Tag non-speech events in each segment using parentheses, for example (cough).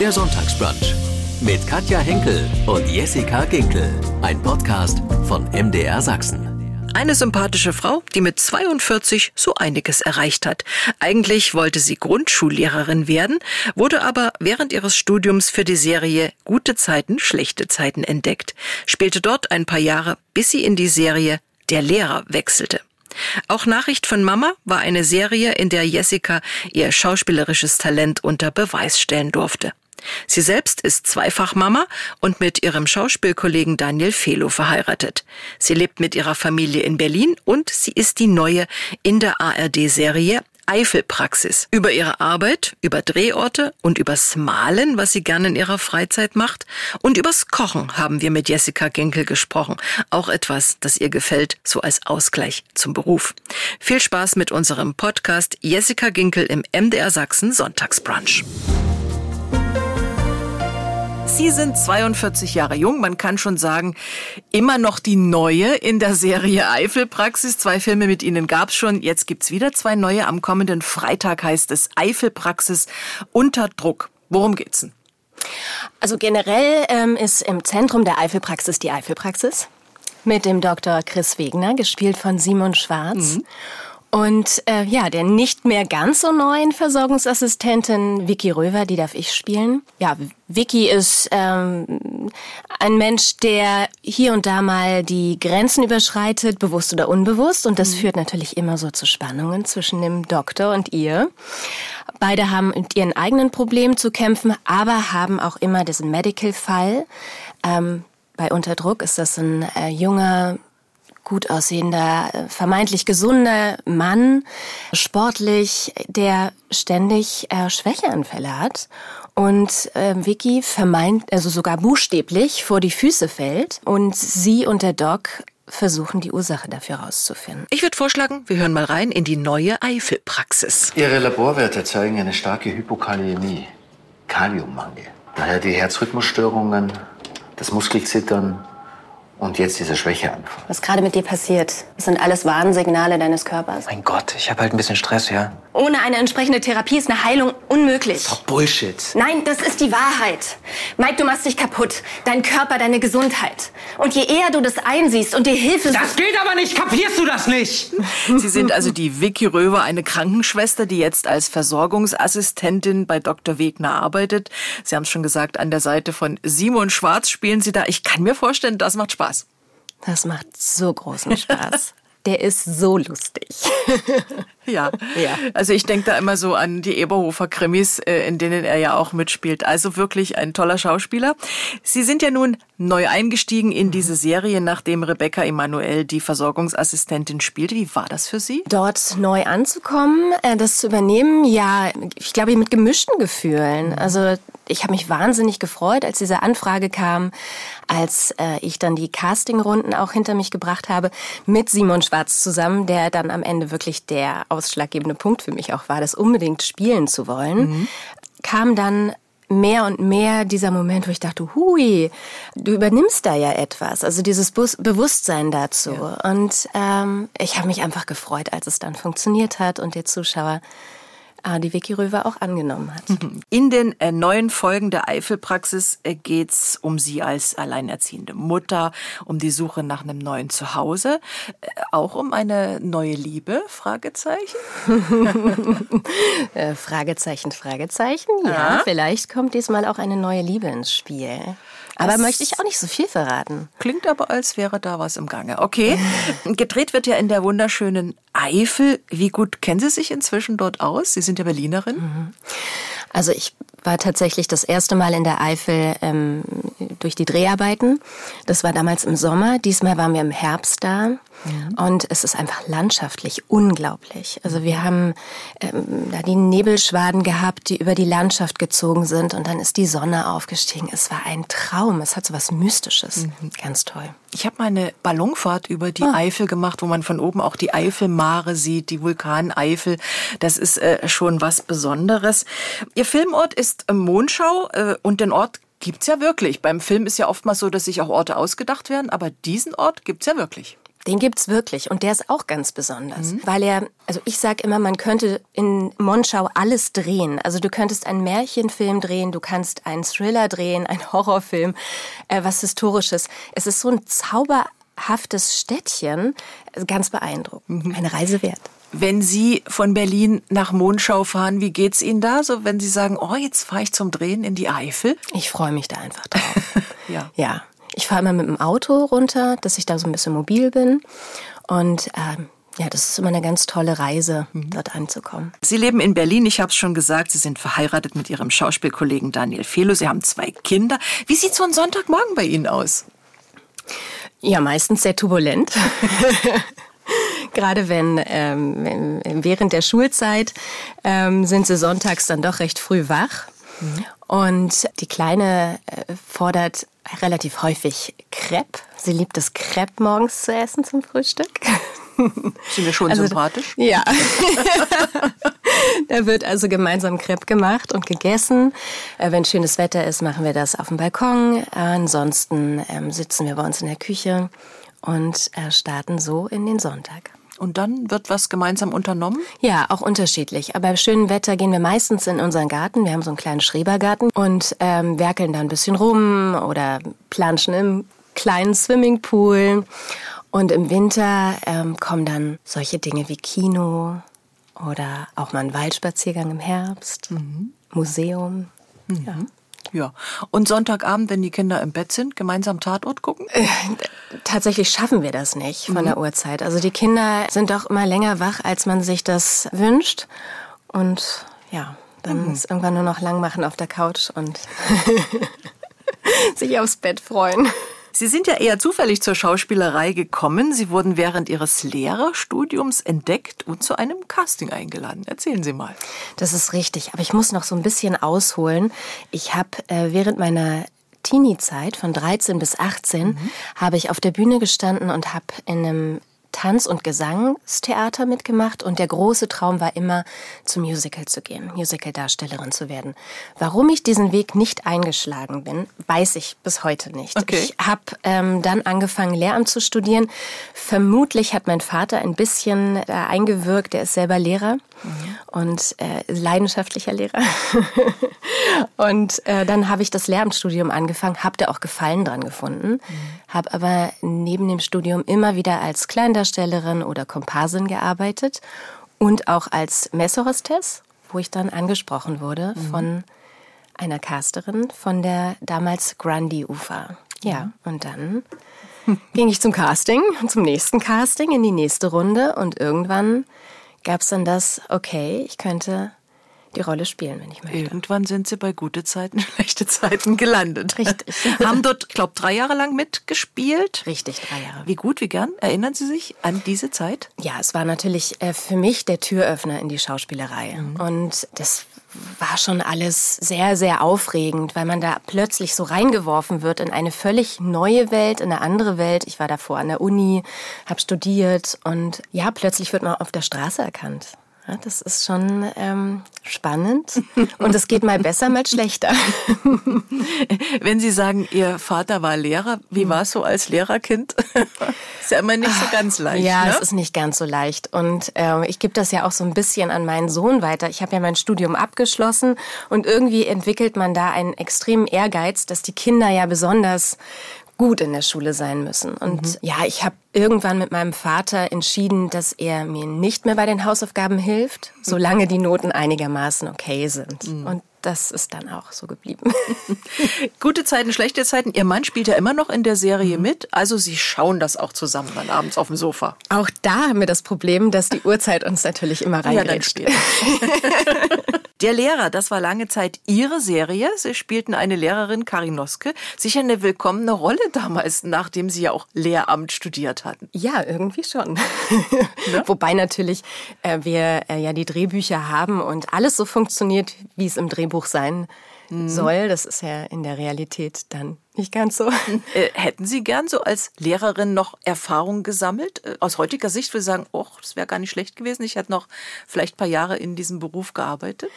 Der Sonntagsbrunch mit Katja Henkel und Jessica Ginkel. Ein Podcast von MDR Sachsen. Eine sympathische Frau, die mit 42 so einiges erreicht hat. Eigentlich wollte sie Grundschullehrerin werden, wurde aber während ihres Studiums für die Serie Gute Zeiten, schlechte Zeiten entdeckt, spielte dort ein paar Jahre, bis sie in die Serie Der Lehrer wechselte. Auch Nachricht von Mama war eine Serie, in der Jessica ihr schauspielerisches Talent unter Beweis stellen durfte. Sie selbst ist Zweifachmama und mit ihrem Schauspielkollegen Daniel Felo verheiratet. Sie lebt mit ihrer Familie in Berlin und sie ist die neue in der ARD-Serie Eifelpraxis. Über ihre Arbeit, über Drehorte und übers Malen, was sie gerne in ihrer Freizeit macht. Und übers Kochen haben wir mit Jessica Genkel gesprochen. Auch etwas, das ihr gefällt, so als Ausgleich zum Beruf. Viel Spaß mit unserem Podcast Jessica Ginkel im MDR Sachsen Sonntagsbrunch. Sie sind 42 Jahre jung, man kann schon sagen, immer noch die neue in der Serie Eifelpraxis. Zwei Filme mit Ihnen gab's schon, jetzt gibt's wieder zwei neue. Am kommenden Freitag heißt es Eifelpraxis unter Druck. Worum geht's denn? Also generell ähm, ist im Zentrum der Eifelpraxis die Eifelpraxis mit dem Dr. Chris Wegner, gespielt von Simon Schwarz. Mhm. Und äh, ja, der nicht mehr ganz so neuen Versorgungsassistentin Vicky Röver, die darf ich spielen. Ja, Vicky ist ähm, ein Mensch, der hier und da mal die Grenzen überschreitet, bewusst oder unbewusst. Und das mhm. führt natürlich immer so zu Spannungen zwischen dem Doktor und ihr. Beide haben mit ihren eigenen Problemen zu kämpfen, aber haben auch immer diesen Medical-Fall. Ähm, bei Unterdruck ist das ein äh, junger gut aussehender, vermeintlich gesunder Mann, sportlich, der ständig äh, Schwächeanfälle hat und äh, Vicky vermeint, also sogar buchstäblich vor die Füße fällt und sie und der Doc versuchen, die Ursache dafür herauszufinden. Ich würde vorschlagen, wir hören mal rein in die neue Eifelpraxis. Ihre Laborwerte zeigen eine starke Hypokaliämie, Kaliummangel. Daher die Herzrhythmusstörungen, das Muskelzittern, und jetzt dieser Schwächeanfall. Was gerade mit dir passiert, das sind alles Warnsignale deines Körpers. Mein Gott, ich habe halt ein bisschen Stress, ja. Ohne eine entsprechende Therapie ist eine Heilung unmöglich. Das ist doch Bullshit. Nein, das ist die Wahrheit. Mike, du machst dich kaputt. Dein Körper, deine Gesundheit. Und je eher du das einsiehst und dir Hilfe... Das geht aber nicht, kapierst du das nicht? Sie sind also die Vicky Röver, eine Krankenschwester, die jetzt als Versorgungsassistentin bei Dr. Wegner arbeitet. Sie haben es schon gesagt, an der Seite von Simon Schwarz spielen Sie da. Ich kann mir vorstellen, das macht Spaß. Das macht so großen Spaß. (laughs) Der ist so lustig. (laughs) ja. ja. Also ich denke da immer so an die Eberhofer Krimis, äh, in denen er ja auch mitspielt. Also wirklich ein toller Schauspieler. Sie sind ja nun neu eingestiegen in diese Serie, nachdem Rebecca Emanuel die Versorgungsassistentin spielte. Wie war das für Sie? Dort neu anzukommen, äh, das zu übernehmen, ja, ich glaube mit gemischten Gefühlen. Also ich habe mich wahnsinnig gefreut, als diese Anfrage kam, als äh, ich dann die Castingrunden auch hinter mich gebracht habe, mit Simon Schwarz zusammen, der dann am Ende wirklich der ausschlaggebende Punkt für mich auch war, das unbedingt spielen zu wollen, mhm. kam dann mehr und mehr dieser Moment, wo ich dachte, hui, du übernimmst da ja etwas, also dieses Bewusstsein dazu. Ja. Und ähm, ich habe mich einfach gefreut, als es dann funktioniert hat und der Zuschauer äh, die Vicky Röver auch angenommen hat. (laughs) In den äh, neuen Folgen der Eifelpraxis äh, geht's um Sie als alleinerziehende Mutter, um die Suche nach einem neuen Zuhause, auch um eine neue Liebe? Fragezeichen. (laughs) Fragezeichen, Fragezeichen. Ja, ja, vielleicht kommt diesmal auch eine neue Liebe ins Spiel. Aber das möchte ich auch nicht so viel verraten. Klingt aber, als wäre da was im Gange. Okay. (laughs) Gedreht wird ja in der wunderschönen Eifel. Wie gut kennen Sie sich inzwischen dort aus? Sie sind ja Berlinerin. Mhm. Also ich war tatsächlich das erste Mal in der Eifel ähm, durch die Dreharbeiten. Das war damals im Sommer. Diesmal waren wir im Herbst da. Ja. Und es ist einfach landschaftlich unglaublich. Also wir haben ähm, da die Nebelschwaden gehabt, die über die Landschaft gezogen sind und dann ist die Sonne aufgestiegen. Es war ein Traum. Es hat so was Mystisches. Mhm. Ganz toll. Ich habe mal eine Ballonfahrt über die oh. Eifel gemacht, wo man von oben auch die Eifelmare sieht, die Vulkaneifel. Das ist äh, schon was Besonderes. Ihr Filmort ist äh, Mondschau äh, und den Ort gibt's ja wirklich. Beim Film ist ja oftmals so, dass sich auch Orte ausgedacht werden, aber diesen Ort gibt's ja wirklich. Den gibt's wirklich und der ist auch ganz besonders, weil er, also ich sag immer, man könnte in Monschau alles drehen. Also du könntest einen Märchenfilm drehen, du kannst einen Thriller drehen, einen (laughs) Horrorfilm, äh, was historisches. Es ist so ein zauberhaftes Städtchen, ganz beeindruckend, eine Reise wert. Wenn Sie von Berlin nach Monschau fahren, wie geht's Ihnen da? So, wenn Sie sagen, oh, jetzt fahre ich zum Drehen in die Eifel? Ich freue mich da einfach drauf. (laughs) Ja. Ja. Ich fahre immer mit dem Auto runter, dass ich da so ein bisschen mobil bin. Und ähm, ja, das ist immer eine ganz tolle Reise, dort anzukommen. Sie leben in Berlin, ich habe es schon gesagt, Sie sind verheiratet mit Ihrem Schauspielkollegen Daniel Felo. Sie haben zwei Kinder. Wie sieht so ein Sonntagmorgen bei Ihnen aus? Ja, meistens sehr turbulent. (laughs) Gerade wenn, ähm, während der Schulzeit ähm, sind sie sonntags dann doch recht früh wach. Und die Kleine äh, fordert relativ häufig Crepe. Sie liebt es, Crepe morgens zu essen zum Frühstück. Sind wir schon Also- sympathisch? Ja. (laughs) da wird also gemeinsam Crepe gemacht und gegessen. Äh, Wenn schönes Wetter ist, machen wir das auf dem Balkon. Ansonsten ähm, sitzen wir bei uns in der Küche und äh, starten so in den Sonntag. Und dann wird was gemeinsam unternommen? Ja, auch unterschiedlich. Aber bei schönem Wetter gehen wir meistens in unseren Garten. Wir haben so einen kleinen Schrebergarten und ähm, werkeln da ein bisschen rum oder planschen im kleinen Swimmingpool. Und im Winter ähm, kommen dann solche Dinge wie Kino oder auch mal ein Waldspaziergang im Herbst, Museum. Ja. Ja. Und Sonntagabend, wenn die Kinder im Bett sind, gemeinsam Tatort gucken? Tatsächlich schaffen wir das nicht von der Uhrzeit. Also die Kinder sind doch immer länger wach, als man sich das wünscht. Und ja, dann ist irgendwann nur noch lang machen auf der Couch und (laughs) sich aufs Bett freuen. Sie sind ja eher zufällig zur Schauspielerei gekommen. Sie wurden während Ihres Lehrerstudiums entdeckt und zu einem Casting eingeladen. Erzählen Sie mal. Das ist richtig, aber ich muss noch so ein bisschen ausholen. Ich habe äh, während meiner Teenie-Zeit von 13 bis 18 habe ich auf der Bühne gestanden und habe in einem Tanz- und Gesangstheater mitgemacht und der große Traum war immer, zum Musical zu gehen, Musical-Darstellerin zu werden. Warum ich diesen Weg nicht eingeschlagen bin, weiß ich bis heute nicht. Okay. Ich habe ähm, dann angefangen, Lehramt zu studieren. Vermutlich hat mein Vater ein bisschen äh, eingewirkt, der ist selber Lehrer und äh, leidenschaftlicher Lehrer. (laughs) und äh, dann habe ich das Lehramtsstudium angefangen, habe da auch Gefallen dran gefunden, habe aber neben dem Studium immer wieder als Kleindarstellerin oder Komparsin gearbeitet und auch als Messerhostess, wo ich dann angesprochen wurde von einer Casterin von der damals Grundy Ufa. Ja, und dann ging ich zum Casting, zum nächsten Casting, in die nächste Runde und irgendwann gab es dann das, okay, ich könnte die Rolle spielen, wenn ich möchte. Irgendwann sind Sie bei gute Zeiten, (laughs) schlechte Zeiten gelandet. Richtig. (laughs) Haben dort, ich glaube, drei Jahre lang mitgespielt. Richtig, drei Jahre. Wie gut, wie gern? Erinnern Sie sich an diese Zeit? Ja, es war natürlich äh, für mich der Türöffner in die Schauspielerei. Und das war schon alles sehr, sehr aufregend, weil man da plötzlich so reingeworfen wird in eine völlig neue Welt, in eine andere Welt. Ich war davor an der Uni, habe studiert und ja, plötzlich wird man auf der Straße erkannt. Das ist schon ähm, spannend und es geht mal besser, mal schlechter. (laughs) Wenn Sie sagen, Ihr Vater war Lehrer, wie war es so als Lehrerkind? (laughs) ist ja immer nicht so ganz leicht. Ja, ne? es ist nicht ganz so leicht. Und äh, ich gebe das ja auch so ein bisschen an meinen Sohn weiter. Ich habe ja mein Studium abgeschlossen und irgendwie entwickelt man da einen extremen Ehrgeiz, dass die Kinder ja besonders gut in der Schule sein müssen. Und ja, ich habe irgendwann mit meinem Vater entschieden, dass er mir nicht mehr bei den Hausaufgaben hilft, solange die Noten einigermaßen okay sind. Und das ist dann auch so geblieben. (laughs) Gute Zeiten, schlechte Zeiten. Ihr Mann spielt ja immer noch in der Serie Mhm. mit. Also Sie schauen das auch zusammen dann abends auf dem Sofa. Auch da haben wir das Problem, dass die Uhrzeit uns natürlich immer Ja, dann reingrätscht. (laughs) Der Lehrer, das war lange Zeit Ihre Serie. Sie spielten eine Lehrerin, Karin Noske. Sicher eine willkommene Rolle damals, nachdem Sie ja auch Lehramt studiert hatten. Ja, irgendwie schon. (laughs) Wobei natürlich äh, wir äh, ja die Drehbücher haben und alles so funktioniert, wie es im Drehbuch sein soll. Das ist ja in der Realität dann nicht ganz so. (laughs) Äh, hätten Sie gern so als Lehrerin noch Erfahrung gesammelt? Äh, aus heutiger Sicht würde ich sagen, oh, das wäre gar nicht schlecht gewesen. Ich hätte noch vielleicht ein paar Jahre in diesem Beruf gearbeitet.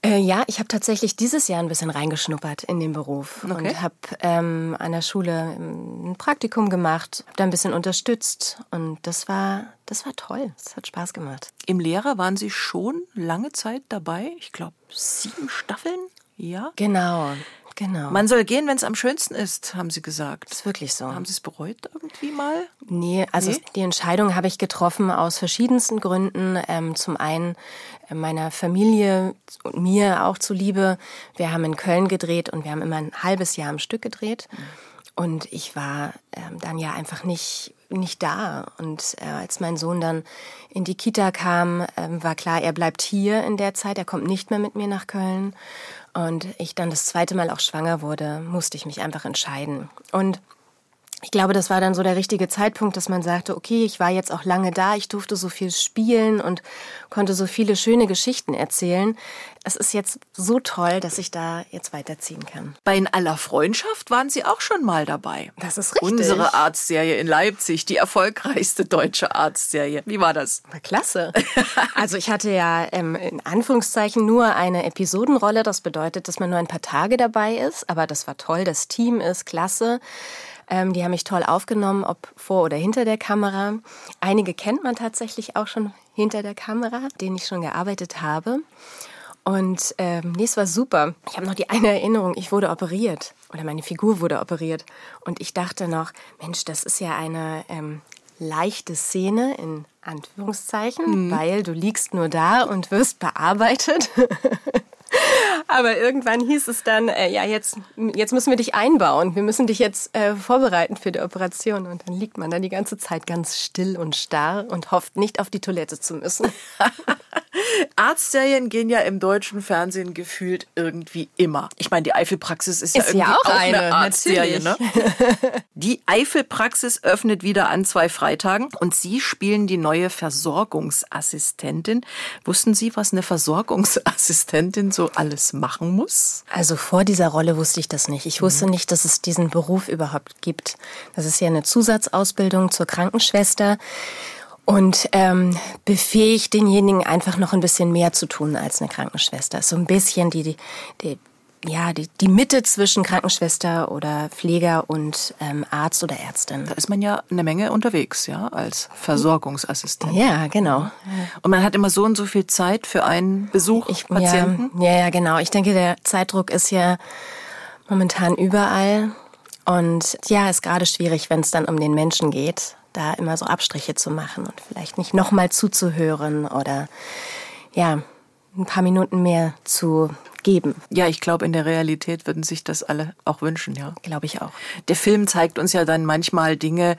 Äh, ja, ich habe tatsächlich dieses Jahr ein bisschen reingeschnuppert in den Beruf Okay. und habe ähm, an der Schule ähm, ein Praktikum gemacht, habe da ein bisschen unterstützt und das war, das war toll. Das hat Spaß gemacht. Im Lehrer waren Sie schon lange Zeit dabei. Ich glaube, sieben Staffeln. Ja. Genau, genau. Man soll gehen, wenn es am schönsten ist, haben Sie gesagt. ist wirklich so. Haben Sie es bereut irgendwie mal? Nee, also Nee? die Entscheidung habe ich getroffen aus verschiedensten Gründen. Ähm, zum einen äh, meiner Familie und mir auch zuliebe. Wir haben in Köln gedreht und wir haben immer ein halbes Jahr am Stück gedreht. Und ich war ähm, dann ja einfach nicht, nicht da. Und äh, als mein Sohn dann in die Kita kam, ähm, war klar, er bleibt hier in der Zeit. Er kommt nicht mehr mit mir nach Köln. Und ich dann das zweite Mal auch schwanger wurde, musste ich mich einfach entscheiden. Und ich glaube, das war dann so der richtige Zeitpunkt, dass man sagte, okay, ich war jetzt auch lange da, ich durfte so viel spielen und konnte so viele schöne Geschichten erzählen. Es ist jetzt so toll, dass ich da jetzt weiterziehen kann. Bei In aller Freundschaft waren Sie auch schon mal dabei. Das ist richtig. Unsere Arztserie in Leipzig, die erfolgreichste deutsche Arztserie. Wie war das? Na, klasse. Also ich hatte ja ähm, in Anführungszeichen nur eine Episodenrolle. Das bedeutet, dass man nur ein paar Tage dabei ist. Aber das war toll. Das Team ist klasse. Ähm, die haben mich toll aufgenommen, ob vor oder hinter der Kamera. Einige kennt man tatsächlich auch schon hinter der Kamera, denen ich schon gearbeitet habe. Und ähm, nee, es war super. Ich habe noch die eine Erinnerung, ich wurde operiert oder meine Figur wurde operiert. Und ich dachte noch, Mensch, das ist ja eine ähm, leichte Szene in Anführungszeichen, weil du liegst nur da und wirst bearbeitet. (laughs) (laughs) Aber irgendwann hieß es dann, äh, ja, jetzt, jetzt müssen wir dich einbauen. Wir müssen dich jetzt äh, vorbereiten für die Operation. Und dann liegt man dann die ganze Zeit ganz still und starr und hofft nicht auf die Toilette zu müssen. (laughs) Arztserien gehen ja im deutschen Fernsehen gefühlt irgendwie immer. Ich meine, die Eifelpraxis ist, Ist ja ja irgendwie auch auch eine, eine, Arztserie. Ne? Die Eifelpraxis öffnet wieder an zwei Freitagen und Sie spielen die neue Versorgungsassistentin. Wussten Sie, was eine Versorgungsassistentin so alles machen muss? Also vor dieser Rolle wusste ich das nicht. Ich wusste nicht, dass es diesen Beruf überhaupt gibt. Das ist ja eine Zusatzausbildung zur Krankenschwester und ähm, befähigt denjenigen einfach noch ein bisschen mehr zu tun als eine Krankenschwester. So ein bisschen die, die, die ja, die, die Mitte zwischen Krankenschwester oder Pfleger und ähm, Arzt oder Ärztin. Da ist man ja eine Menge unterwegs, ja, als Versorgungsassistent. Ja, genau. Und man hat immer so und so viel Zeit für einen Besuch Ich, Patienten. Ja, ja, ja, genau. Ich denke, der Zeitdruck ist ja momentan überall. Und ja, ist gerade schwierig, wenn es dann um den Menschen geht, da immer so Abstriche zu machen und vielleicht nicht nochmal zuzuhören oder ja, ein paar Minuten mehr zu geben. Ja, ich glaube, in der Realität würden sich das alle auch wünschen, ja. Glaube ich auch. Der Film zeigt uns ja dann manchmal Dinge,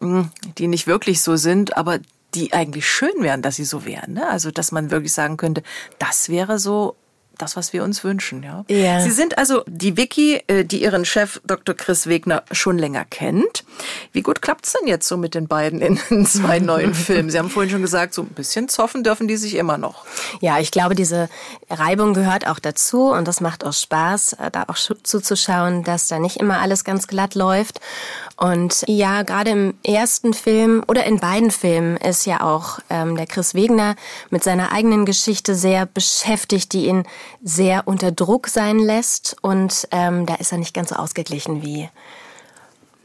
mh, die nicht wirklich so sind, aber die eigentlich schön wären, dass sie so wären. Ne? Also, dass man wirklich sagen könnte, das wäre so das, was wir uns wünschen. Ja? Ja. Sie sind also die Vicky, äh, die ihren Chef Dr. Chris Wegner schon länger kennt. Wie gut klappt's denn jetzt so mit den beiden in (laughs) den zwei neuen (laughs) Filmen? Sie haben vorhin schon gesagt, so ein bisschen zoffen dürfen die sich immer noch. Ja, ich glaube, diese Reibung gehört auch dazu und das macht auch Spaß, äh, da auch zuzuschauen, dass da nicht immer alles ganz glatt läuft. Und ja, gerade im ersten Film oder in beiden Filmen ist ja auch ähm, der Chris Wegner mit seiner eigenen Geschichte sehr beschäftigt, die ihn sehr unter Druck sein lässt. Und ähm, da ist er nicht ganz so ausgeglichen wie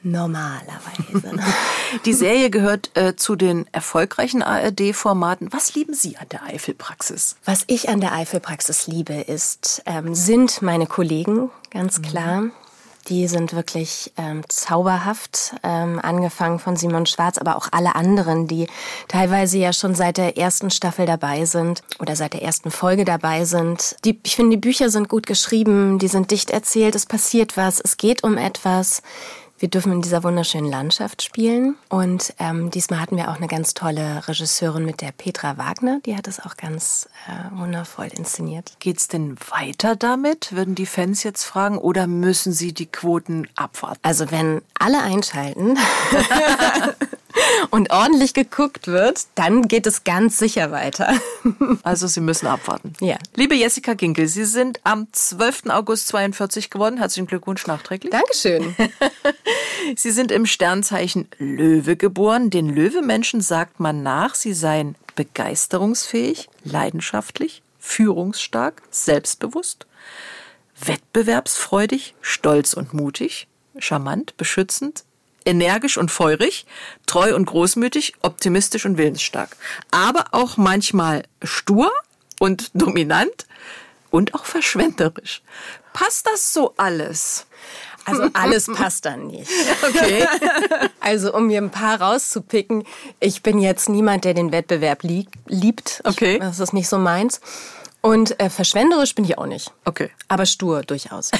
normalerweise. (laughs) Die Serie gehört äh, zu den erfolgreichen ARD-Formaten. Was lieben Sie an der Eifelpraxis? Was ich an der Eifelpraxis liebe, ist, ähm, sind meine Kollegen, ganz klar. Die sind wirklich ähm, zauberhaft, ähm, angefangen von Simon Schwarz, aber auch alle anderen, die teilweise ja schon seit der ersten Staffel dabei sind oder seit der ersten Folge dabei sind. Die, ich finde, die Bücher sind gut geschrieben, die sind dicht erzählt, es passiert was, es geht um etwas. Wir dürfen in dieser wunderschönen Landschaft spielen. Und ähm, diesmal hatten wir auch eine ganz tolle Regisseurin mit der Petra Wagner. Die hat es auch ganz äh, wundervoll inszeniert. Geht's denn weiter damit? Würden die Fans jetzt fragen oder müssen sie die Quoten abwarten? Also wenn alle einschalten (laughs) (laughs) (laughs) und ordentlich geguckt wird, dann geht es ganz sicher weiter. (laughs) Also sie müssen abwarten. Ja. Liebe Jessica Ginkel, Sie sind am 12. August 42 geworden. Herzlichen Glückwunsch nachträglich. Dankeschön. (laughs) Sie sind im Sternzeichen Löwe geboren. Den Löwemenschen sagt man nach, sie seien begeisterungsfähig, leidenschaftlich, führungsstark, selbstbewusst, wettbewerbsfreudig, stolz und mutig, charmant, beschützend, energisch und feurig, treu und großmütig, optimistisch und willensstark. Aber auch manchmal stur und (laughs) dominant und auch verschwenderisch. Passt das so alles? Also alles passt dann nicht. (laughs) Okay. (laughs) Also um mir ein paar rauszupicken, ich bin jetzt niemand, der den Wettbewerb lieb, liebt. Okay. Das ist nicht so meins. Und äh, verschwenderisch bin ich auch nicht. Okay. Aber stur durchaus.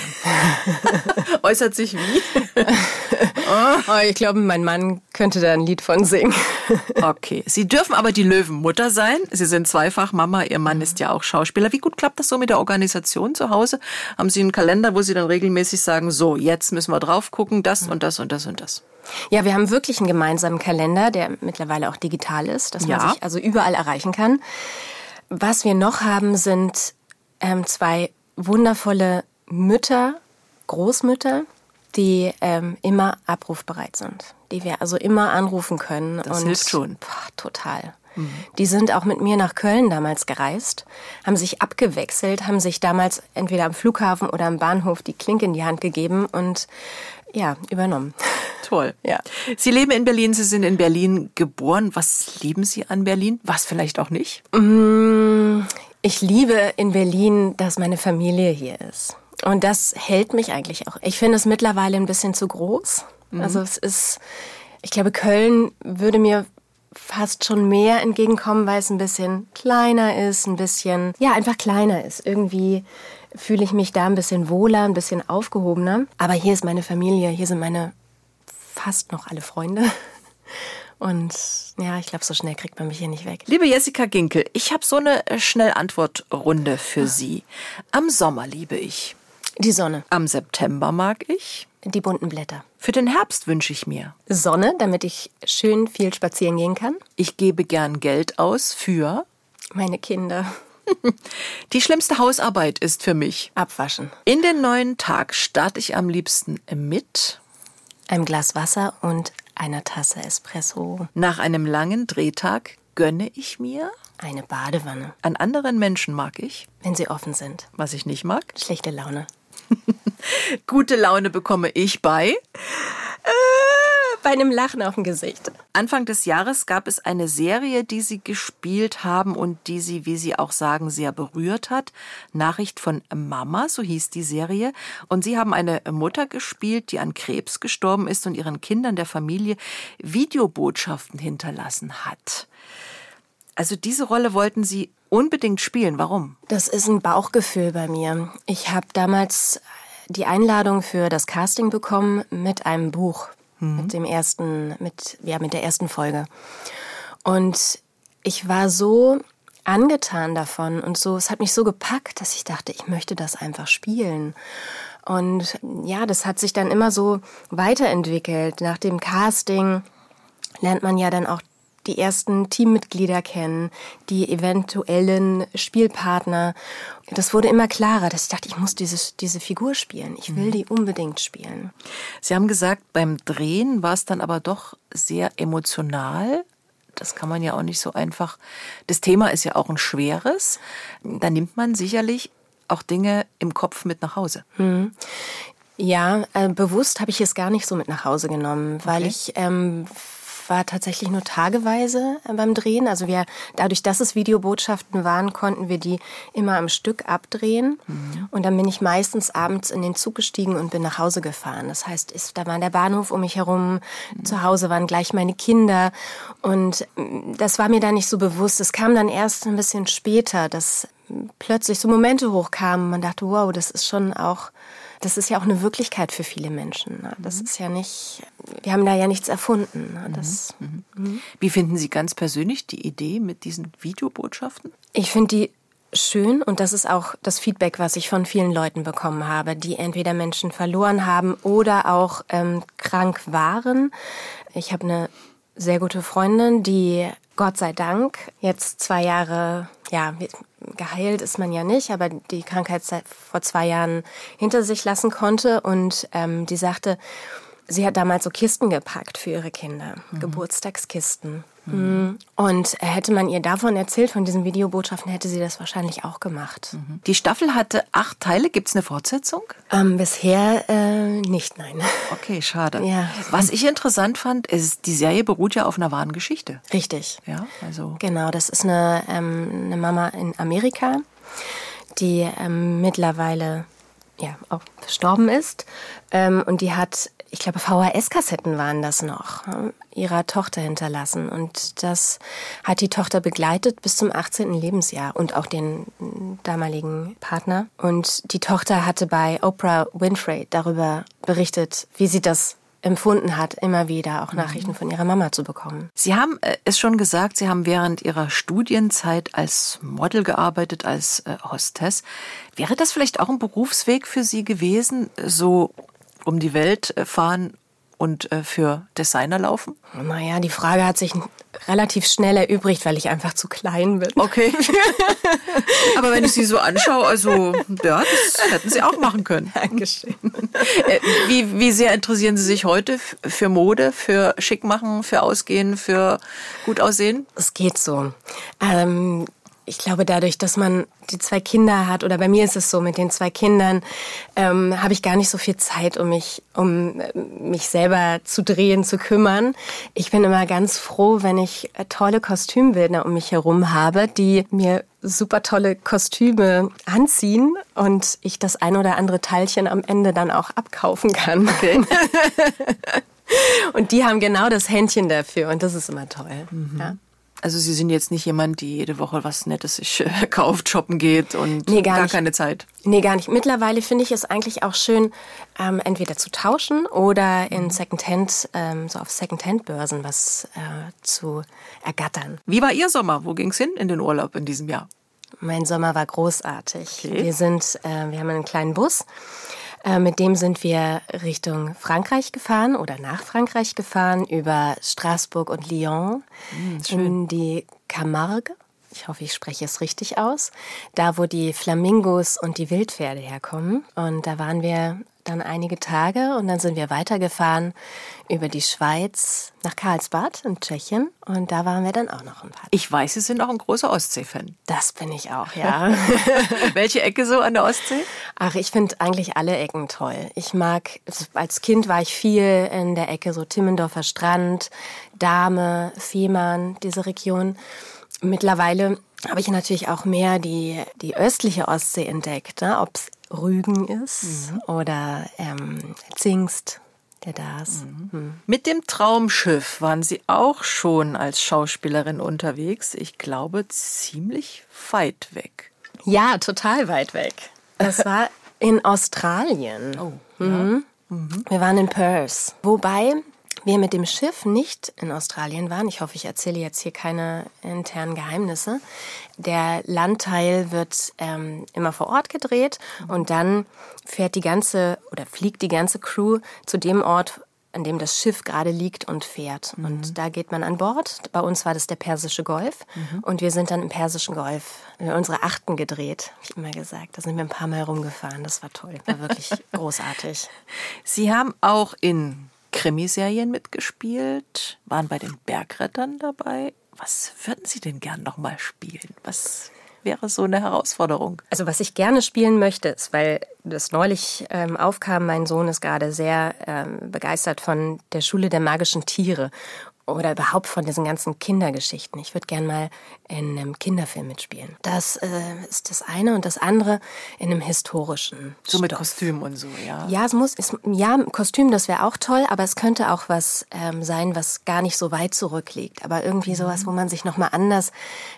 (laughs) Äußert sich wie? (laughs) oh, ich glaube, mein Mann könnte da ein Lied von singen. (laughs) Okay. Sie dürfen aber die Löwenmutter sein. Sie sind zweifach Mama. Ihr Mann ist ja auch Schauspieler. Wie gut klappt das so mit der Organisation zu Hause? Haben Sie einen Kalender, wo Sie dann regelmäßig sagen, so, jetzt müssen wir drauf gucken, das und das und das und das? Ja, wir haben wirklich einen gemeinsamen Kalender, der mittlerweile auch digital ist, dass man Ja. sich also überall erreichen kann. Was wir noch haben, sind ähm, zwei wundervolle Mütter, Großmütter, die ähm, immer abrufbereit sind, die wir also immer anrufen können. Das hilft schon. Boah, total. Die sind auch mit mir nach Köln damals gereist, haben sich abgewechselt, haben sich damals entweder am Flughafen oder am Bahnhof die Klinke in die Hand gegeben und ja, übernommen. Toll. Ja. Sie leben in Berlin, Sie sind in Berlin geboren. Was lieben Sie an Berlin? Was vielleicht auch nicht? Ich liebe in Berlin, dass meine Familie hier ist. Und das hält mich eigentlich auch. Ich finde es mittlerweile ein bisschen zu groß. Also es ist, ich glaube, Köln würde mir fast schon mehr entgegenkommen, weil es ein bisschen kleiner ist, ein bisschen, ja, einfach kleiner ist. Irgendwie fühle ich mich da ein bisschen wohler, ein bisschen aufgehobener. Aber hier ist meine Familie, hier sind meine fast noch alle Freunde. (laughs) Und ja, ich glaube, so schnell kriegt man mich hier nicht weg. Liebe Jessica Ginkel, ich habe so eine äh, Schnellantwortrunde für Sie. Am Sommer liebe ich. Die Sonne, Am September mag ich. die bunten Blätter. Für den Herbst wünsche ich mir. Sonne, damit ich schön viel spazieren gehen kann. Ich gebe gern Geld aus für. Meine Kinder (laughs) Die schlimmste Hausarbeit ist für mich. abwaschen. In den neuen Tag starte ich am liebsten mit. Ein Glas Wasser und einer Tasse Espresso. Nach einem langen Drehtag gönne ich mir. Eine Badewanne, An anderen Menschen mag ich, wenn sie offen sind. was ich nicht mag. Schlechte Laune. (laughs) Gute Laune bekomme ich bei. Bei einem Lachen auf dem Gesicht. Anfang des Jahres gab es eine Serie, die Sie gespielt haben und die Sie, wie Sie auch sagen, sehr berührt hat. Nachricht von Mama, so hieß die Serie. Und Sie haben eine Mutter gespielt, die an Krebs gestorben ist und ihren Kindern der Familie Videobotschaften hinterlassen hat. Also diese Rolle wollten Sie unbedingt spielen. Warum? Das ist ein Bauchgefühl bei mir. Ich habe damals die Einladung für das Casting bekommen mit einem Buch, mit dem ersten, mit ja mit der ersten Folge. Und ich war so angetan davon und so, es hat mich so gepackt, dass ich dachte, ich möchte das einfach spielen. Und ja, das hat sich dann immer so weiterentwickelt. Nach dem Casting lernt man ja dann auch die ersten Teammitglieder kennen, die eventuellen Spielpartner. Das wurde immer klarer, dass ich dachte, ich muss dieses, diese Figur spielen. Ich will die unbedingt spielen. Sie haben gesagt, beim Drehen war es dann aber doch sehr emotional. Das kann man ja auch nicht so einfach. Das Thema ist ja auch ein schweres. Da nimmt man sicherlich auch Dinge im Kopf mit nach Hause. Ja, äh, bewusst habe ich es gar nicht so mit nach Hause genommen, weil ich ähm, war tatsächlich nur tageweise äh, beim Drehen. Also wir, dadurch, dass es Videobotschaften waren, konnten wir die immer am Stück abdrehen. Und dann bin ich meistens abends in den Zug gestiegen und bin nach Hause gefahren. Das heißt, ist, da war der Bahnhof um mich herum, zu Hause waren gleich meine Kinder. Und mm, das war mir da nicht so bewusst. Es kam dann erst ein bisschen später, dass mm, plötzlich so Momente hochkamen. Man dachte, wow, das ist schon auch das ist ja auch eine Wirklichkeit für viele Menschen. ne? Das ist ja nicht, wir haben da ja nichts erfunden. ne? Das, Wie finden Sie ganz persönlich die Idee mit diesen Videobotschaften? Ich finde die schön und das ist auch das Feedback, was ich von vielen Leuten bekommen habe, die entweder Menschen verloren haben oder auch ähm, krank waren. Ich habe eine sehr gute Freundin, die Gott sei Dank jetzt zwei Jahre, ja, geheilt ist man ja nicht, aber die Krankheit seit vor zwei Jahren hinter sich lassen konnte. Und ähm, die sagte, sie hat damals so Kisten gepackt für ihre Kinder, Geburtstagskisten. Mhm. Und hätte man ihr davon erzählt, von diesen Videobotschaften, hätte sie das wahrscheinlich auch gemacht. Die Staffel hatte acht Teile. Gibt es eine Fortsetzung? Ähm, bisher äh, nicht, nein. Okay, schade. Ja. Was ich interessant fand, ist, die Serie beruht ja auf einer wahren Geschichte. Richtig. Ja, also. Genau, das ist eine, ähm, eine Mama in Amerika, die ähm, mittlerweile ja, auch verstorben ist. Ähm, und die hat, ich glaube, VHS-Kassetten waren das noch, äh, ihrer Tochter hinterlassen. Und das hat die Tochter begleitet bis zum 18. Lebensjahr und auch den mm, damaligen Partner. Und die Tochter hatte bei Oprah Winfrey darüber berichtet, wie sie das empfunden hat, immer wieder auch Nachrichten von ihrer Mama zu bekommen. Sie haben äh, es schon gesagt, Sie haben während Ihrer Studienzeit als Model gearbeitet, als äh, Hostess. Wäre das vielleicht auch ein Berufsweg für Sie gewesen, so um die Welt äh, fahren und äh, für Designer laufen? Naja, die Frage hat sich relativ schnell erübrigt, weil ich einfach zu klein bin. Okay. (laughs) Aber wenn ich Sie so anschaue, also ja, das hätten Sie auch machen können. Dankeschön. Äh, Wie, wie sehr interessieren Sie sich heute für Mode, für schick machen, für Ausgehen, für gut aussehen? Es geht so. Ähm, ich glaube, dadurch, dass man die zwei Kinder hat, oder bei mir ist es so, mit den zwei Kindern, ähm, habe ich gar nicht so viel Zeit, um mich, um äh, mich selber zu drehen, zu kümmern. Ich bin immer ganz froh, wenn ich äh, tolle Kostümbildner um mich herum habe, die mir super tolle Kostüme anziehen und ich das ein oder andere Teilchen am Ende dann auch abkaufen kann. (laughs) und die haben genau das Händchen dafür und das ist immer toll. Ja. Also Sie sind jetzt nicht jemand, die jede Woche was Nettes sich äh, (laughs) kauft, shoppen geht und Nee, gar nicht. keine Zeit. Nee, gar nicht. Mittlerweile finde ich es eigentlich auch schön, ähm, entweder zu tauschen oder in Secondhand, ähm, so auf Secondhand-Börsen was äh, zu ergattern. Wie war Ihr Sommer? Wo ging's hin in den Urlaub in diesem Jahr? Mein Sommer war großartig. Okay. Wir sind, äh, wir haben einen kleinen Bus. Äh, mit dem sind wir Richtung Frankreich gefahren oder nach Frankreich gefahren über Straßburg und Lyon in die Camargue. Ich hoffe, ich spreche es richtig aus. Da, wo die Flamingos und die Wildpferde herkommen. Und da waren wir dann einige Tage und dann sind wir weitergefahren über die Schweiz nach Karlsbad in Tschechien. Und da waren wir dann auch noch ein paar. Ich weiß, Sie sind auch ein großer Ostsee-Fan. Das bin ich auch, ja. (laughs) Welche Ecke so an der Ostsee? Ach, ich finde eigentlich alle Ecken toll. Ich mag, als Kind war ich viel in der Ecke so Timmendorfer Strand, Dahme, Fehmarn, diese Region. Mittlerweile habe ich natürlich auch mehr die, die östliche Ostsee entdeckt, ne? ob es Rügen ist oder ähm, Zingst, der Dars. Hm. Mit dem Traumschiff waren Sie auch schon als Schauspielerin unterwegs. Ich glaube, ziemlich weit weg. Ja, total weit weg. Das war in Australien. Oh, Mhm. Wir waren in Perth. Wobei wir mit dem Schiff nicht in Australien waren. Ich hoffe, ich erzähle jetzt hier keine internen Geheimnisse. Der Landteil wird ähm, immer vor Ort gedreht und dann fährt die ganze oder fliegt die ganze Crew zu dem Ort, an dem das Schiff gerade liegt und fährt. Und da geht man an Bord. Bei uns war das der Persische Golf. Und wir sind dann im Persischen Golf unsere Achten gedreht, hab ich immer gesagt. Da sind wir ein paar Mal rumgefahren. Das war toll. War wirklich (laughs) großartig. Sie haben auch in Krimiserien mitgespielt, waren bei den Bergrettern dabei. Was würden Sie denn gern noch mal spielen? Was wäre so eine Herausforderung? Also was ich gerne spielen möchte, ist, weil das neulich ähm, aufkam, mein Sohn ist gerade sehr ähm, begeistert von der Schule der magischen Tiere oder überhaupt von diesen ganzen Kindergeschichten. Ich würde gern mal in einem Kinderfilm mitspielen. Das äh, ist das eine und das andere in einem historischen. So mit Stoff. Kostüm und so, ja. Ja, es muss, es, ja, Kostüm, das wäre auch toll, aber es könnte auch was ähm, sein, was gar nicht so weit zurückliegt. Aber irgendwie sowas, wo man sich nochmal anders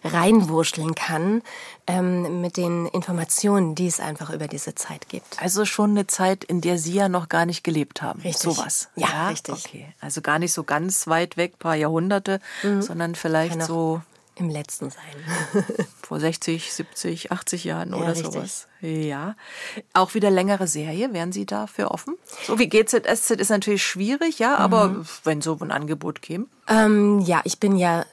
reinwurschteln kann ähm, mit den Informationen, die es einfach über diese Zeit gibt. Also schon eine Zeit, in der Sie ja noch gar nicht gelebt haben. Richtig. Sowas. Ja, richtig. Okay. Also gar nicht so ganz weit weg, paar Jahrhunderte, sondern vielleicht so Im letzten sein. (laughs) vor 60, 70, 80 Jahren Ja, oder richtig. sowas. Ja. Auch wieder längere Serie, wären Sie dafür offen? So wie GZSZ ist natürlich schwierig, ja, aber Mhm. wenn so ein Angebot käme. ähm, ja, ich bin ja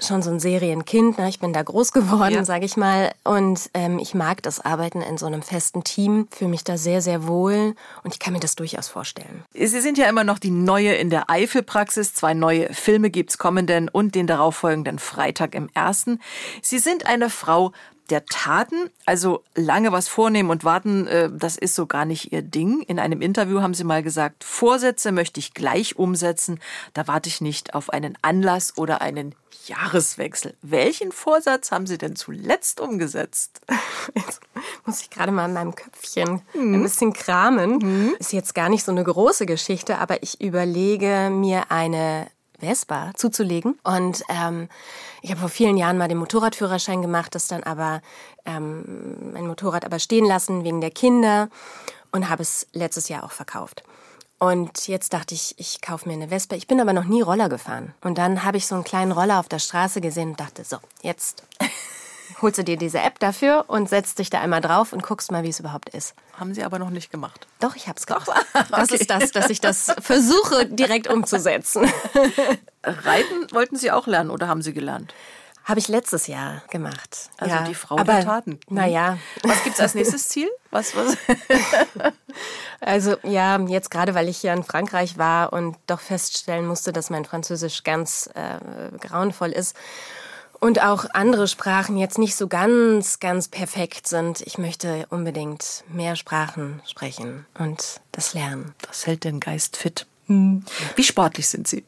schon so ein Serienkind. Ne? Ich bin da groß geworden, Ja. sage ich mal. Und ähm, ich mag das Arbeiten in so einem festen Team. Fühle mich da sehr, sehr wohl. Und ich kann mir das durchaus vorstellen. Sie sind ja immer noch die Neue in der Eifelpraxis. Zwei neue Filme gibt's kommenden und den darauffolgenden Freitag im ersten. Sie sind eine Frau der Taten, also lange was vornehmen und warten, äh, das ist so gar nicht Ihr Ding. In einem Interview haben Sie mal gesagt, Vorsätze möchte ich gleich umsetzen. Da warte ich nicht auf einen Anlass oder einen Jahreswechsel. Welchen Vorsatz haben Sie denn zuletzt umgesetzt? Jetzt muss ich gerade mal in meinem Köpfchen ein bisschen kramen. Ist jetzt gar nicht so eine große Geschichte, aber ich überlege mir eine Vespa zuzulegen. Und ähm, ich habe vor vielen Jahren mal den Motorradführerschein gemacht, das dann aber ähm, mein Motorrad aber stehen lassen wegen der Kinder und habe es letztes Jahr auch verkauft. Und jetzt dachte ich, ich kaufe mir eine Vespa. Ich bin aber noch nie Roller gefahren. Und dann habe ich so einen kleinen Roller auf der Straße gesehen und dachte, so, jetzt (laughs) holst du dir diese App dafür und setzt dich da einmal drauf und guckst mal, wie es überhaupt ist. Haben Sie aber noch nicht gemacht. Doch, ich hab's gemacht. (laughs) Das ist das, dass ich das versuche direkt umzusetzen. (laughs) Reiten wollten Sie auch lernen oder haben Sie gelernt? Habe ich letztes Jahr gemacht. Also ja. die Frau Aber, der Taten. Naja, Was gibt's als nächstes Ziel? Was, was? (laughs) also ja, jetzt gerade, weil ich hier in Frankreich war und doch feststellen musste, dass mein Französisch ganz äh, grauenvoll ist und auch andere Sprachen jetzt nicht so ganz, ganz perfekt sind. Ich möchte unbedingt mehr Sprachen sprechen und das lernen. Das hält den Geist fit. Wie sportlich sind Sie?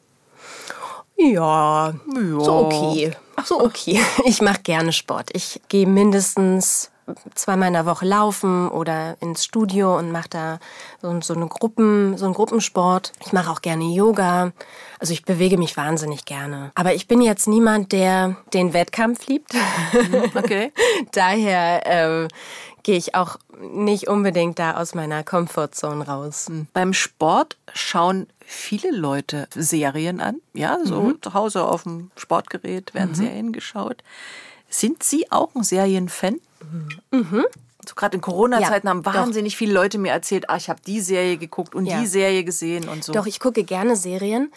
Ja, so okay. So okay. Ich mache gerne Sport. Ich gehe mindestens zweimal in der Woche laufen oder ins Studio und mache da so, so, eine Gruppen, so einen Gruppensport. Ich mache auch gerne Yoga. Also ich bewege mich wahnsinnig gerne. Aber ich bin jetzt niemand, der den Wettkampf liebt. Okay. (laughs) Daher äh, gehe ich auch nicht unbedingt da aus meiner Comfortzone raus. Beim Sport schauen viele Leute Serien an. Ja, so zu Hause auf dem Sportgerät werden Serien geschaut. Sind Sie auch ein Serienfan? So gerade in Corona-Zeiten Ja, haben doch. wahnsinnig viele Leute mir erzählt, ah, ich habe die Serie geguckt und Ja. die Serie gesehen und so. Doch, ich gucke gerne Serien.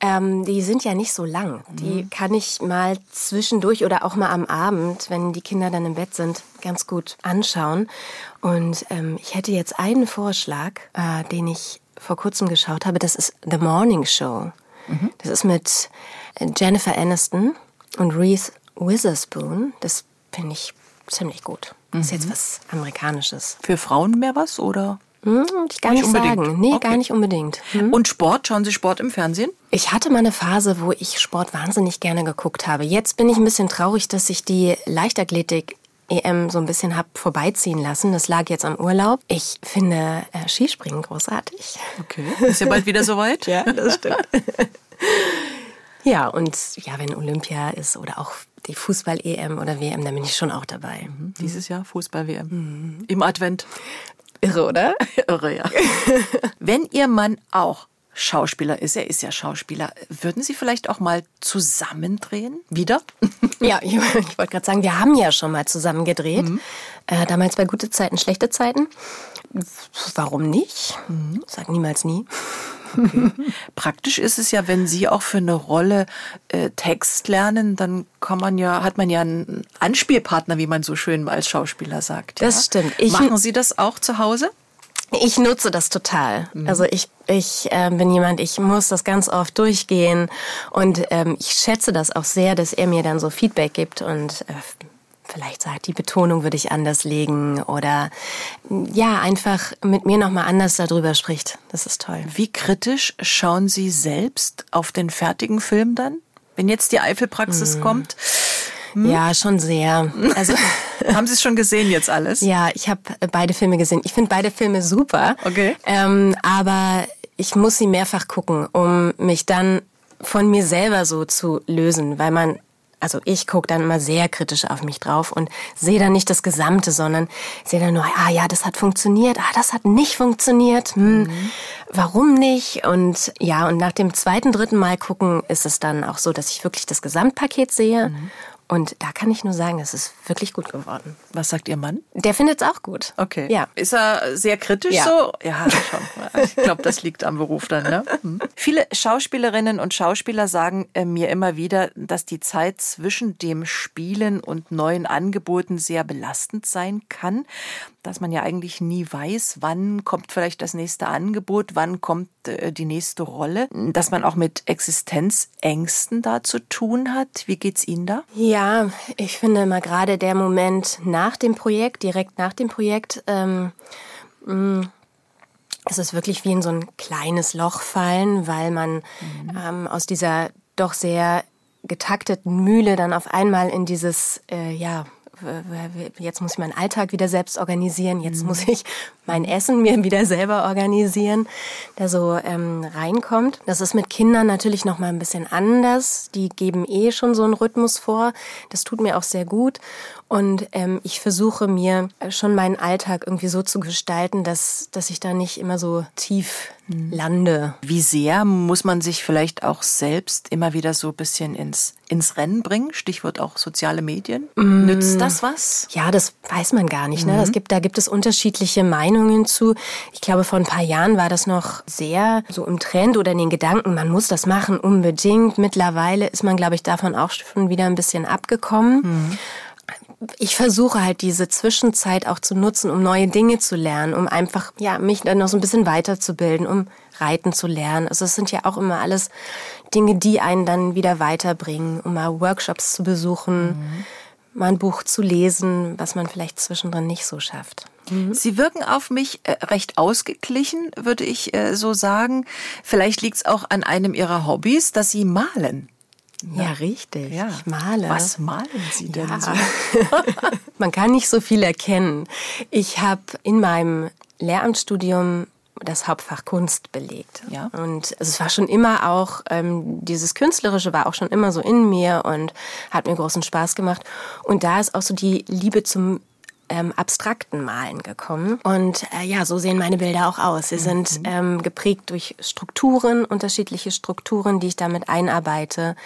Ähm, die sind ja nicht so lang. Die kann ich mal zwischendurch oder auch mal am Abend, wenn die Kinder dann im Bett sind, ganz gut anschauen. Und ähm, ich hätte jetzt einen Vorschlag, äh, den ich vor kurzem geschaut habe. Das ist The Morning Show. Das ist mit Jennifer Aniston und Reese Witherspoon. Das finde ich ziemlich gut. Das ist jetzt was Amerikanisches. Für Frauen mehr was oder? Hm, würde ich gar Nicht nicht, unbedingt. sagen. Nee, Okay. gar nicht unbedingt. Hm? Und Sport? Schauen Sie Sport im Fernsehen? Ich hatte mal eine Phase, wo ich Sport wahnsinnig gerne geguckt habe. Jetzt bin ich ein bisschen traurig, dass ich die Leichtathletik EM so ein bisschen hab vorbeiziehen lassen. Das lag jetzt am Urlaub. Ich finde äh, Skispringen großartig. Okay. Ist ja bald wieder (laughs) soweit. Ja, das stimmt. (laughs) ja, und ja, wenn Olympia ist oder auch die Fußball-EM oder WM, dann bin ich schon auch dabei. Dieses Jahr Fußball-WM. Im Advent. Irre, oder? (laughs) Irre, ja. (laughs) Wenn Ihr Mann auch Schauspieler ist, er ist ja Schauspieler, würden Sie vielleicht auch mal zusammendrehen? Wieder? (laughs) Ja, ich, ich wollte gerade sagen, wir haben ja schon mal zusammen gedreht. Äh, damals bei gute Zeiten, schlechte Zeiten. Warum nicht? Sag niemals nie. (laughs) Praktisch ist es ja, wenn Sie auch für eine Rolle äh, Text lernen, dann kann man ja, hat man ja einen Anspielpartner, wie man so schön als Schauspieler sagt. Das ja? stimmt. Ich- Machen Sie das auch zu Hause? Ich nutze das total. Also ich, ich äh, bin jemand, ich muss das ganz oft durchgehen und ähm, ich schätze das auch sehr, dass er mir dann so Feedback gibt und äh, vielleicht sagt, die Betonung würde ich anders legen oder ja, einfach mit mir nochmal anders darüber spricht. Das ist toll. Wie kritisch schauen Sie selbst auf den fertigen Film dann? Wenn jetzt die Eifelpraxis Mhm. kommt, Ja, schon sehr. Also (laughs) haben Sie es schon gesehen jetzt alles? Ja, ich habe beide Filme gesehen. Ich finde beide Filme super. Okay. Ähm, aber ich muss sie mehrfach gucken, um mich dann von mir selber so zu lösen, weil man also ich gucke dann immer sehr kritisch auf mich drauf und sehe dann nicht das Gesamte, sondern sehe dann nur, ah ja, das hat funktioniert, ah, das hat nicht funktioniert, hm, warum nicht? Und ja, und nach dem zweiten, dritten Mal gucken ist es dann auch so, dass ich wirklich das Gesamtpaket sehe Und da kann ich nur sagen, es ist wirklich gut geworden. Was sagt Ihr Mann? Der findet es auch gut. Okay. Ja. Ist er sehr kritisch Ja. so? Ja, schon. Ich glaube, das liegt am Beruf dann. Ne? Hm. Viele Schauspielerinnen und Schauspieler sagen äh, mir immer wieder, dass die Zeit zwischen dem Spielen und neuen Angeboten sehr belastend sein kann. Dass man ja eigentlich nie weiß, wann kommt vielleicht das nächste Angebot, wann kommt äh, die nächste Rolle. Dass man auch mit Existenzängsten da zu tun hat. Wie geht's Ihnen da? Ja, ich finde immer gerade der Moment nach dem Projekt, direkt nach dem Projekt, ähm, mh, es ist wirklich wie in so ein kleines Loch fallen, weil man ähm, aus dieser doch sehr getakteten Mühle dann auf einmal in dieses, äh, ja, jetzt muss ich meinen Alltag wieder selbst organisieren, jetzt muss ich mein Essen mir wieder selber organisieren, da so ähm, reinkommt. Das ist mit Kindern natürlich noch mal ein bisschen anders. Die geben eh schon so einen Rhythmus vor. Das tut mir auch sehr gut. Und ähm, ich versuche mir schon meinen Alltag irgendwie so zu gestalten, dass, dass ich da nicht immer so tief lande. Wie sehr muss man sich vielleicht auch selbst immer wieder so ein bisschen ins, ins Rennen bringen? Stichwort auch soziale Medien. Nützt das was? Ja, das weiß man gar nicht. Ne? Das gibt, da gibt es unterschiedliche Meinungen zu. Ich glaube, vor ein paar Jahren war das noch sehr so im Trend oder in den Gedanken, man muss das machen unbedingt. Mittlerweile ist man, glaube ich, davon auch schon wieder ein bisschen abgekommen. Ich versuche halt diese Zwischenzeit auch zu nutzen, um neue Dinge zu lernen, um einfach ja mich dann noch so ein bisschen weiterzubilden, um reiten zu lernen. Also es sind ja auch immer alles Dinge, die einen dann wieder weiterbringen, um mal Workshops zu besuchen, mal ein Buch zu lesen, was man vielleicht zwischendrin nicht so schafft. Sie wirken auf mich äh, recht ausgeglichen, würde ich äh, so sagen. Vielleicht liegt es auch an einem Ihrer Hobbys, dass Sie malen. Ja, richtig. Ich male. Was malen Sie denn Ja. so? (laughs) Man kann nicht so viel erkennen. Ich habe in meinem Lehramtsstudium das Hauptfach Kunst belegt. Ja. Und es war schon immer auch, ähm, dieses Künstlerische war auch schon immer so in mir und hat mir großen Spaß gemacht. Und da ist auch so die Liebe zum ähm, abstrakten Malen gekommen. Und äh, ja, so sehen meine Bilder auch aus. Sie sind ähm, geprägt durch Strukturen, unterschiedliche Strukturen, die ich damit einarbeite.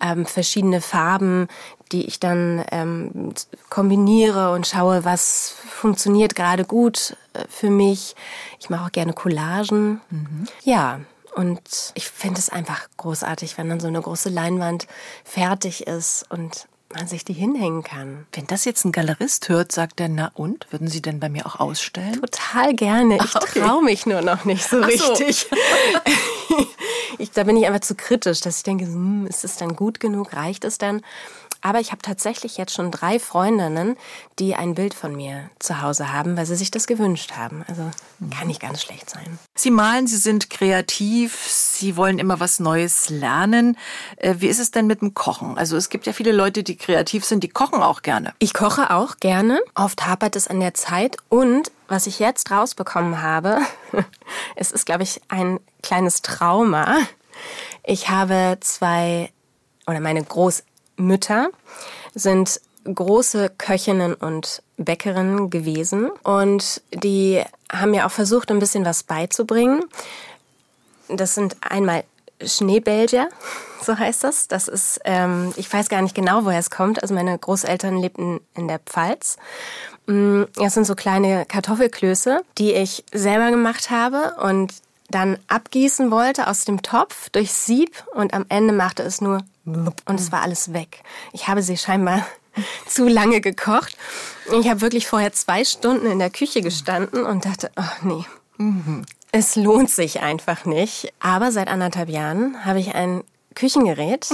Ähm, verschiedene Farben, die ich dann ähm, kombiniere und schaue, was funktioniert gerade gut äh, für mich. Ich mache auch gerne Collagen. Ja, und ich finde es einfach großartig, wenn dann so eine große Leinwand fertig ist und man sich die hinhängen kann. Wenn das jetzt ein Galerist hört, sagt er, na und? Würden Sie denn bei mir auch ausstellen? Total gerne. Ich Ah, okay. traue mich nur noch nicht so so. richtig. (laughs) ich, da bin ich einfach zu kritisch, dass ich denke, hm, ist es dann gut genug? Reicht es dann? Aber ich habe tatsächlich jetzt schon drei Freundinnen, die ein Bild von mir zu Hause haben, weil sie sich das gewünscht haben. Also kann nicht ganz schlecht sein. Sie malen, Sie sind kreativ, Sie wollen immer was Neues lernen. Äh, Wie ist es denn mit dem Kochen? Also es gibt ja viele Leute, die kreativ sind, die kochen auch gerne. Ich koche auch gerne. Oft hapert es an der Zeit. Und was ich jetzt rausbekommen habe, (laughs) es ist, glaube ich, ein kleines Trauma. Ich habe zwei, oder meine Großmütter sind große Köchinnen und Bäckerinnen gewesen. Und die haben mir auch versucht, ein bisschen was beizubringen. Das sind einmal Schneebelgier, (laughs) so heißt das. Das ist, ähm, ich weiß gar nicht genau, woher es kommt. Also meine Großeltern lebten in der Pfalz. Mm, Das sind so kleine Kartoffelklöße, die ich selber gemacht habe und dann abgießen wollte aus dem Topf durch Sieb und am Ende machte es nur und es war alles weg. Ich habe sie scheinbar (laughs) zu lange gekocht. Ich habe wirklich vorher zwei Stunden in der Küche gestanden und dachte, ach nee, es lohnt sich einfach nicht. Aber seit anderthalb Jahren habe ich ein Küchengerät,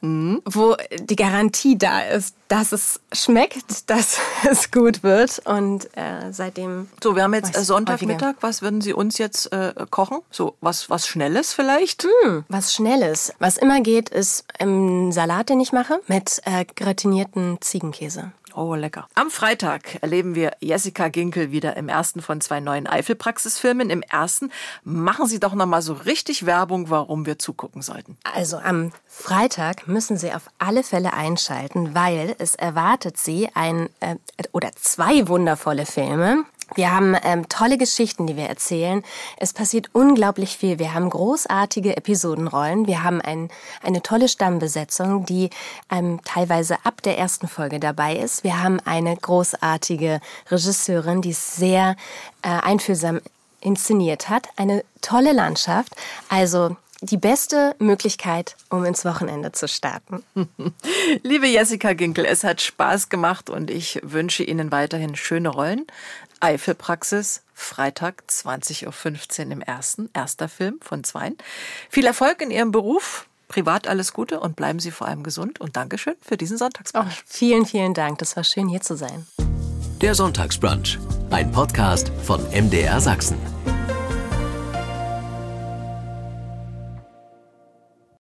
wo die Garantie da ist, dass es schmeckt, (laughs) dass es gut wird. Und äh, seitdem. So, wir haben jetzt Weiß äh, Sonntagmittag. Was würden Sie uns jetzt äh, kochen? So, was, was Schnelles vielleicht? Hm, was Schnelles. Was immer geht, ist ein Salat, den ich mache, mit äh, gratinierten Ziegenkäse. Oh, lecker. Am Freitag erleben wir Jessica Ginkel wieder im ersten von zwei neuen Eifelpraxisfilmen. Im ersten machen Sie doch noch mal so richtig Werbung, warum wir zugucken sollten. Also am Freitag müssen Sie auf alle Fälle einschalten, weil es erwartet Sie ein äh, oder zwei wundervolle Filme. Wir haben ähm, tolle Geschichten, die wir erzählen. Es passiert unglaublich viel. Wir haben großartige Episodenrollen. Wir haben ein, eine tolle Stammbesetzung, die ähm, teilweise ab der ersten Folge dabei ist. Wir haben eine großartige Regisseurin, die sehr äh, einfühlsam inszeniert hat. Eine tolle Landschaft. Also die beste Möglichkeit, um ins Wochenende zu starten. (laughs) Liebe Jessica Ginkel, es hat Spaß gemacht und ich wünsche Ihnen weiterhin schöne Rollen. Eifelpraxis, Freitag 20.15 Uhr im ersten, erster Film von zweien. Viel Erfolg in Ihrem Beruf, privat alles Gute und bleiben Sie vor allem gesund und Dankeschön für diesen Sonntagsbrunch. Oh, vielen, vielen Dank. Das war schön hier zu sein. Der Sonntagsbrunch, ein Podcast von MDR Sachsen.